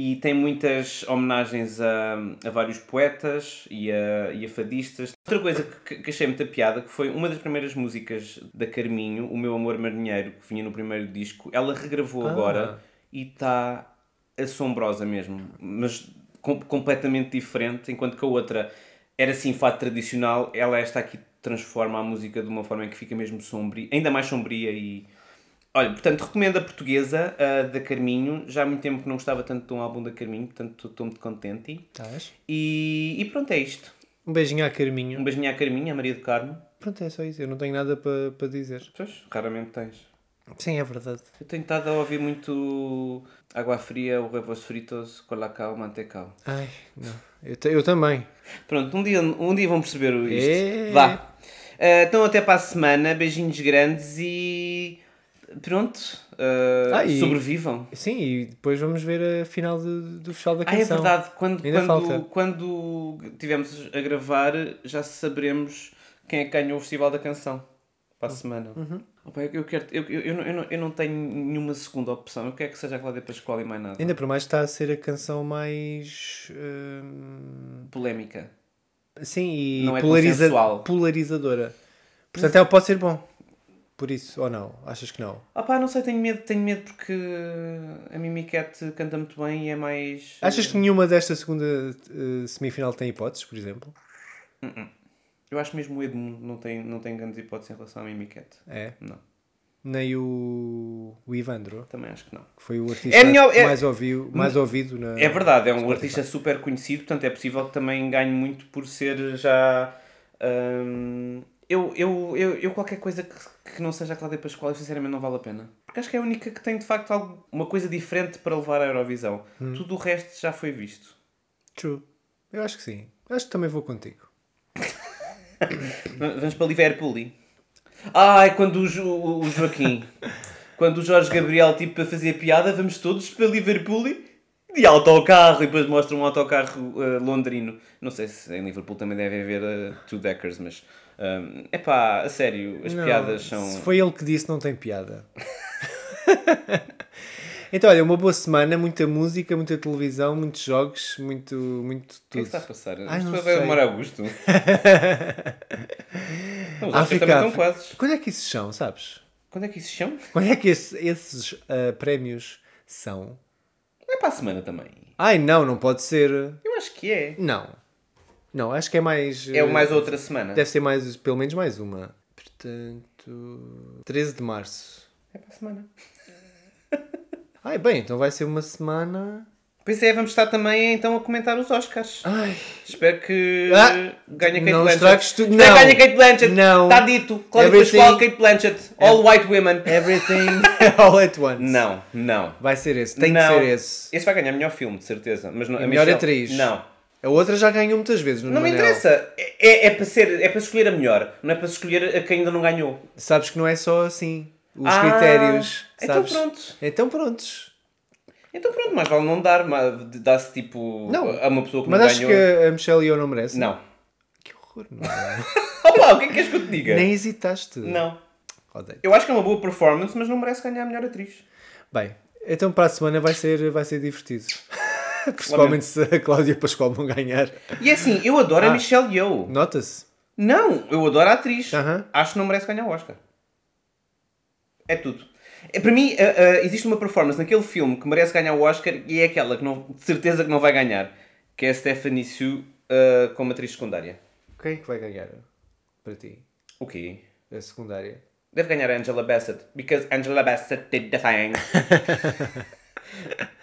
A: E tem muitas homenagens a, a vários poetas e a, e a fadistas. Outra coisa que, que achei muita piada, que foi uma das primeiras músicas da Carminho, O Meu Amor Marinheiro, que vinha no primeiro disco, ela regravou
B: Ah.
A: agora e está assombrosa mesmo. Mas com- completamente diferente, enquanto que a outra era assim fado tradicional, ela esta aqui transforma a música de uma forma em que fica mesmo sombria, ainda mais sombria e... Olha, portanto, recomendo a portuguesa, a da Carminho. Já há muito tempo que não gostava tanto de um álbum da Carminho, portanto estou muito contente.
B: Estás?
A: E, e pronto, é isto.
B: Um beijinho à Carminho.
A: Um beijinho à Carminho, à Maria do Carmo.
B: Pronto, é só isso. Eu não tenho nada para para dizer.
A: Pois, raramente tens.
B: Sim, é verdade.
A: Eu tenho estado a ouvir muito Água Fria, o Revos Fritos, Colacau, Mantecao.
B: Ai, não. Eu, eu também.
A: Pronto, um dia, um dia vão perceber isto.
B: É.
A: Vá. Ah, então até para a semana, beijinhos grandes e pronto, ah,
B: Ah, e-
A: sobrevivam.
B: Sim, e depois vamos ver a final de- do Festival da
A: Ah, é
B: Canção.
A: verdade, quando,
B: Ainda
A: quando,
B: falta.
A: quando tivermos a gravar já saberemos quem é que ganhou o Festival da Canção para a semana.
B: Uhum.
A: Opa, eu, eu, quero, eu, eu, eu, não, eu, não, eu não tenho nenhuma segunda opção, eu quero que seja a Cláudia Pascoal e mais nada.
B: Ainda por mais está a ser a canção mais. hum,
A: Polémica.
B: sim, e
A: Não é
B: polariza- polarizadora. Portanto, ela pode ser bom. Por isso, ou não? Achas que não?
A: Ah pá, não sei, tenho medo, tenho medo porque a Mimiquete canta muito bem e é mais...
B: Achas que nenhuma desta segunda eh, semifinal tem hipóteses, por exemplo?
A: Eu acho mesmo o Edmundo não tem, não tem grandes hipóteses em relação à Mimiquete.
B: É.
A: Não,
B: Nem o, o Ivandro,
A: também acho que não.
B: que foi o artista
A: É melhor- é-
B: mais, ouviu, mais ouvido na.
A: É verdade, é um artista super conhecido, portanto é possível que também ganhe muito por ser já. hum, eu, eu, eu, eu qualquer coisa que, que não seja a Cláudia Pascoal, sinceramente não vale a pena. Porque acho que é a única que tem de facto algo, uma coisa diferente para levar à Eurovisão. Tudo o resto já foi visto.
B: True. Eu acho que sim. Acho que também vou contigo.
A: Vamos para Liverpool. Ai, quando o, Jo- o Joaquim, quando o Jorge Gabriel tipo para fazer piada, vamos todos para Liverpool de autocarro e depois mostra um autocarro eh, londrino. Não sei se em Liverpool também deve haver uh, two deckers, mas é pá, a sério, as
B: Não,
A: piadas são.
B: Se foi ele que disse, não tem piada. então, olha, uma boa semana, muita música, muita televisão, muitos jogos, muito, muito
A: O que é
B: tudo.
A: que está a passar?
B: Ai,
A: Isto
B: não
A: vai demorar Augusto. Não, os
B: África,
A: também estão quase.
B: Quando é que isso são, sabes?
A: Quando é que isso chama?
B: Quando é que esse- esses ah, prémios são?
A: É para a semana também.
B: Ai, não, não pode ser.
A: Eu acho que é.
B: Não. Não, acho que é mais.
A: É o
B: eh,
A: mais outra semana.
B: Deve ser mais, pelo menos mais uma. Portanto. 13 de março.
A: É para a semana.
B: Ai, bem, então vai ser uma semana.
A: Pois é, vamos estar também então a comentar os Oscars.
B: Ai.
A: Espero que
B: Ah,
A: ganhe Kate
B: não
A: Blanchett. Espero que
B: Não.
A: ganhe a Kate Blanchett.
B: Não.
A: Está dito. Cláudia
B: Everything-
A: Pascoal, Kate Blanchett. All white women.
B: Everything all at once.
A: Não, não.
B: Vai ser esse, tem
A: não.
B: que ser esse.
A: Esse vai ganhar melhor filme, de certeza. Mas não, a
B: melhor
A: Michelle-
B: atriz.
A: Não.
B: A outra já ganhou muitas vezes no
A: Não me interessa. É, é para ser, é para escolher a melhor. Não é para escolher a que ainda não ganhou.
B: Sabes que não é só assim. Os
A: Ah,
B: critérios.
A: então
B: Sabes?
A: pronto.
B: Então prontos.
A: Então pronto, mais vale não dar. mas Dá-se tipo
B: Não.
A: a uma pessoa que
B: Mas
A: não
B: acho
A: ganhou.
B: que a Michelle e eu não merecem.
A: Não.
B: Que horror, não. é?
A: Olá, o que é que queres que eu te diga?
B: Nem hesitaste.
A: Não.
B: Odeio.
A: Eu acho que é uma boa performance, mas não merece ganhar a melhor atriz.
B: Bem, então para a semana vai ser, vai ser divertido. Principalmente se a Cláudia Pascoal não ganhar.
A: E é assim, eu adoro
B: Ah.
A: a Michelle Yeoh.
B: Nota-se.
A: Não, eu adoro a atriz.
B: Aham.
A: Acho que não merece ganhar o Oscar. É tudo. É, para mim, ah, ah, existe uma performance naquele filme que merece ganhar o Oscar e é aquela que não, de certeza que não vai ganhar. Que é a Stephanie Sue ah, como atriz secundária.
B: Quem é que vai ganhar? Para ti?
A: O quê?
B: A secundária?
A: Deve ganhar a Angela Bassett. Because Angela Bassett did the thing.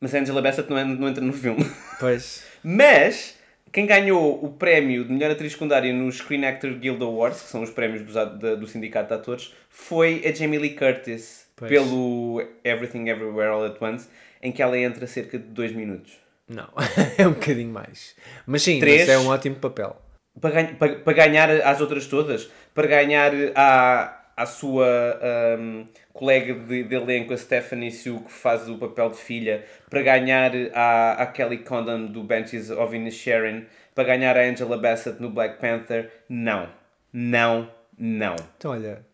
A: Mas a Angela Bassett não, é- não entra no filme.
B: Pois.
A: Mas quem ganhou o prémio de melhor atriz secundária no Screen Actor Guild Awards, que são os prémios da- do Sindicato de Atores, foi a Jamie Lee Curtis
B: Pois.
A: pelo Everything Everywhere All at Once, em que ela entra cerca de 2 minutos.
B: Não, é um bocadinho mais. Mas sim,
A: Três.
B: isso é um ótimo papel.
A: Para, ganha- para, para ganhar às outras todas, para ganhar à, à sua ahm, colega de, de elenco, a Stephanie Sue, que faz o papel de filha, para ganhar à, à Kelly Condon do Benches of Inisherin, para ganhar a Angela Bassett no Black Panther, não. Não, não.
B: Então olha,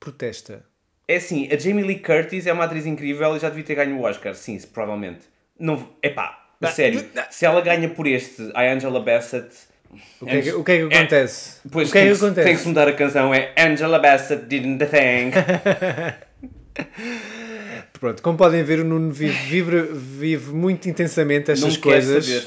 B: protesta.
A: É assim, a Jamie Lee Curtis é uma atriz incrível e já devia ter ganho o Oscar, sim, provavelmente. Não, epá, a sério, se ela ganha por este, a Angela Bassett...
B: O que é que, o que, é que acontece?
A: Pois
B: o que é
A: tem,
B: que
A: que,
B: acontece?
A: tem que se mudar a canção, é Angela Bassett didn't the thing.
B: Pronto, como podem ver, o Nuno vive, vive, vive muito intensamente
A: Não
B: estas
A: quer
B: coisas.
A: saber.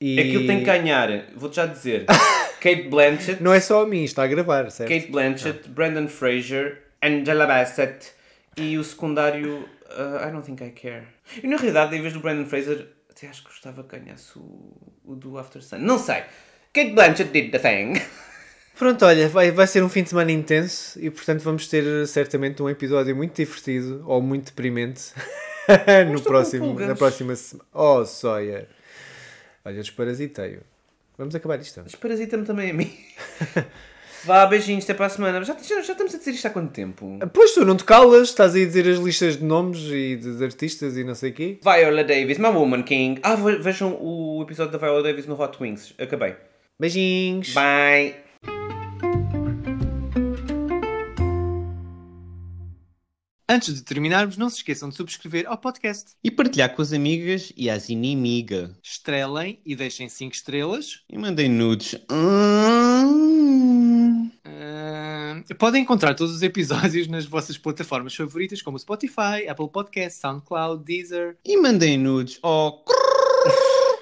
B: E...
A: Aquilo tem que ganhar, vou-te já dizer, Kate Blanchett,
B: Não é só a mim, está a gravar, certo?
A: Kate Blanchett, Brandon Fraser, Angela Bassett e o secundário uh, I Don't Think I Care. E na realidade, em vez do Brandon Fraser, até acho que gostava que ganhasse o, o do After Sun. Não sei. Kate Blanchett did the thing.
B: Pronto, olha, vai, vai ser um fim de semana intenso e portanto vamos ter eh, certamente um episódio muito divertido ou muito deprimente no próximo, na próxima semana. Oh, Sawyer. Olha, desparasitei-o. Vamos acabar isto.
A: Mas parasita-me também a mim. Vá, beijinhos, até para a semana. Já, já, já estamos a dizer isto há quanto tempo?
B: Pois tu não te calas, estás aí a dizer as listas de nomes e dos artistas e não sei o quê.
A: Viola Davis, My Woman King. Ah, ve- vejam o episódio da Viola Davis no Hot Wings. Acabei.
B: Beijinhos!
A: Bye.
B: Antes de terminarmos, não se esqueçam de subscrever ao podcast.
A: E partilhar com as amigas e as inimigas.
B: Estrelem e deixem 5 estrelas.
A: E mandem nudes. Hum.
B: Podem encontrar todos os episódios nas vossas plataformas favoritas, como Spotify, Apple Podcasts, SoundCloud, Deezer.
A: E mandem nudes. Oh,